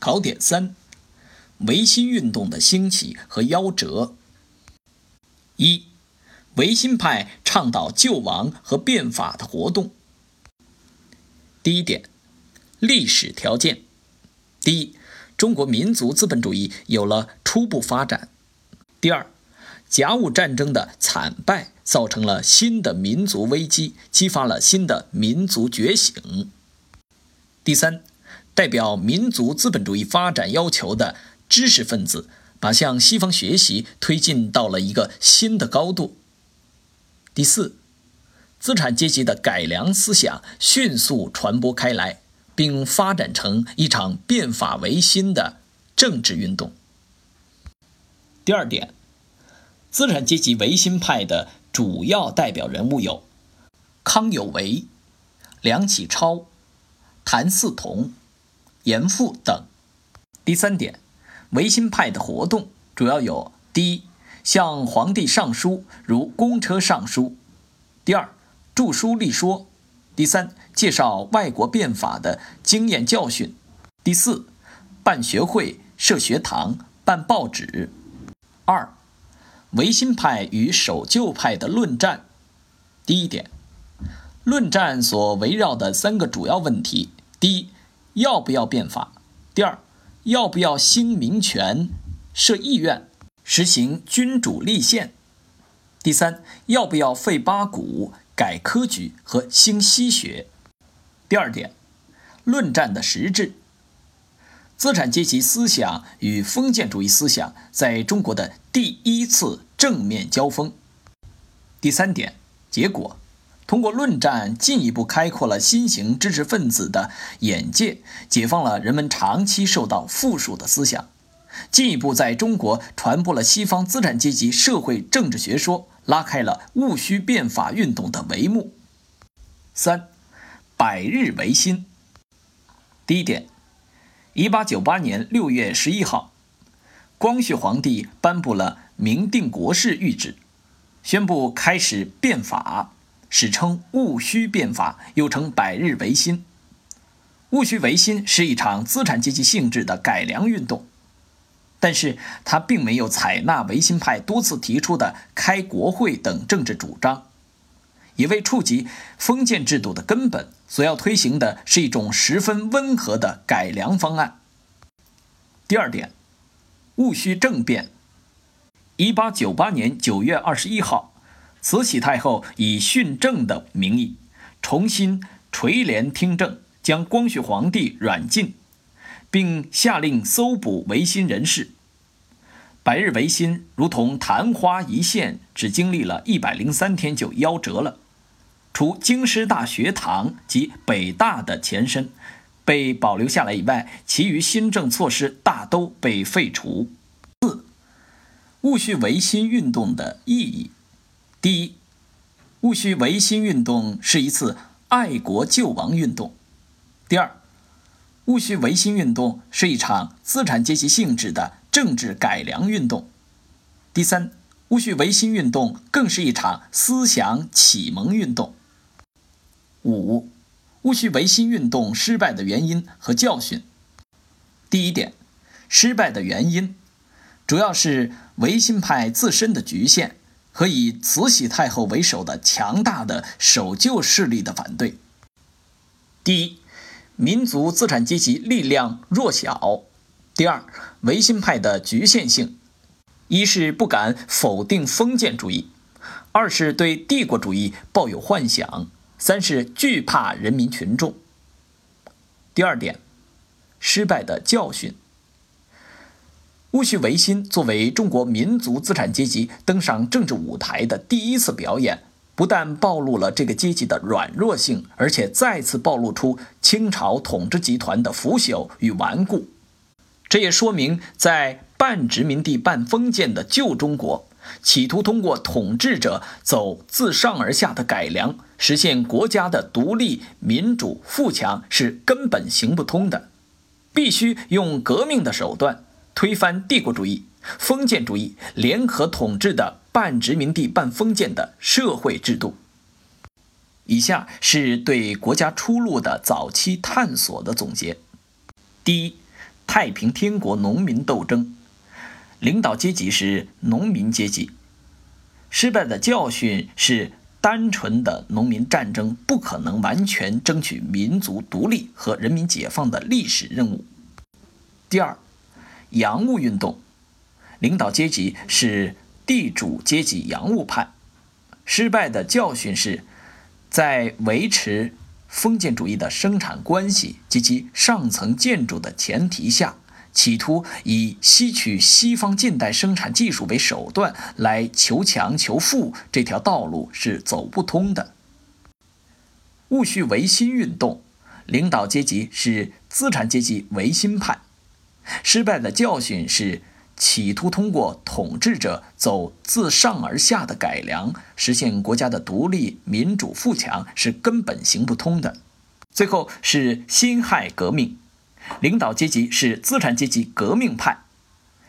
考点三：维新运动的兴起和夭折。一、维新派倡导救亡和变法的活动。第一点，历史条件：第一，中国民族资本主义有了初步发展；第二，甲午战争的惨败造成了新的民族危机，激发了新的民族觉醒；第三，代表民族资本主义发展要求的知识分子把向西方学习推进到了一个新的高度；第四。资产阶级的改良思想迅速传播开来，并发展成一场变法维新的政治运动。第二点，资产阶级维新派的主要代表人物有康有为、梁启超、谭嗣同、严复等。第三点，维新派的活动主要有：第一，向皇帝上书，如公车上书；第二，著书立说，第三，介绍外国变法的经验教训；第四，办学会、设学堂、办报纸。二，维新派与守旧派的论战。第一点，论战所围绕的三个主要问题：第一，要不要变法；第二，要不要兴民权、设议院、实行君主立宪；第三，要不要废八股。改科举和兴西学。第二点，论战的实质。资产阶级思想与封建主义思想在中国的第一次正面交锋。第三点，结果，通过论战进一步开阔了新型知识分子的眼界，解放了人们长期受到缚束的思想，进一步在中国传播了西方资产阶级社会政治学说。拉开了戊戌变法运动的帷幕。三，百日维新。第一点，一八九八年六月十一号，光绪皇帝颁布了明定国事谕旨，宣布开始变法，史称戊戌变法，又称百日维新。戊戌维新是一场资产阶级性质的改良运动。但是他并没有采纳维新派多次提出的开国会等政治主张，也未触及封建制度的根本，所要推行的是一种十分温和的改良方案。第二点，戊戌政变。一八九八年九月二十一号，慈禧太后以训政的名义，重新垂帘听政，将光绪皇帝软禁。并下令搜捕维新人士。百日维新如同昙花一现，只经历了一百零三天就夭折了。除京师大学堂及北大的前身被保留下来以外，其余新政措施大都被废除。四、戊戌维新运动的意义：第一，戊戌维新运动是一次爱国救亡运动；第二。戊戌维新运动是一场资产阶级性质的政治改良运动。第三，戊戌维新运动更是一场思想启蒙运动。五，戊戌维新运动失败的原因和教训。第一点，失败的原因，主要是维新派自身的局限和以慈禧太后为首的强大的守旧势力的反对。第一。民族资产阶级力量弱小。第二，维新派的局限性：一是不敢否定封建主义，二是对帝国主义抱有幻想，三是惧怕人民群众。第二点，失败的教训。戊戌维新作为中国民族资产阶级登上政治舞台的第一次表演。不但暴露了这个阶级的软弱性，而且再次暴露出清朝统治集团的腐朽与顽固。这也说明，在半殖民地半封建的旧中国，企图通过统治者走自上而下的改良，实现国家的独立、民主、富强是根本行不通的。必须用革命的手段推翻帝国主义、封建主义联合统治的。半殖民地半封建的社会制度。以下是对国家出路的早期探索的总结：第一，太平天国农民斗争，领导阶级是农民阶级。失败的教训是，单纯的农民战争不可能完全争取民族独立和人民解放的历史任务。第二，洋务运动，领导阶级是地主阶级洋务派。失败的教训是，在维持封建主义的生产关系及其上层建筑的前提下。企图以吸取西方近代生产技术为手段来求强求富，这条道路是走不通的。戊戌维新运动，领导阶级是资产阶级维新派，失败的教训是企图通过统治者走自上而下的改良，实现国家的独立、民主、富强是根本行不通的。最后是辛亥革命。领导阶级是资产阶级革命派，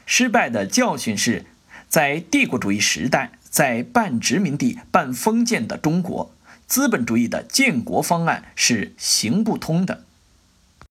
失败的教训是，在帝国主义时代，在半殖民地半封建的中国，资本主义的建国方案是行不通的。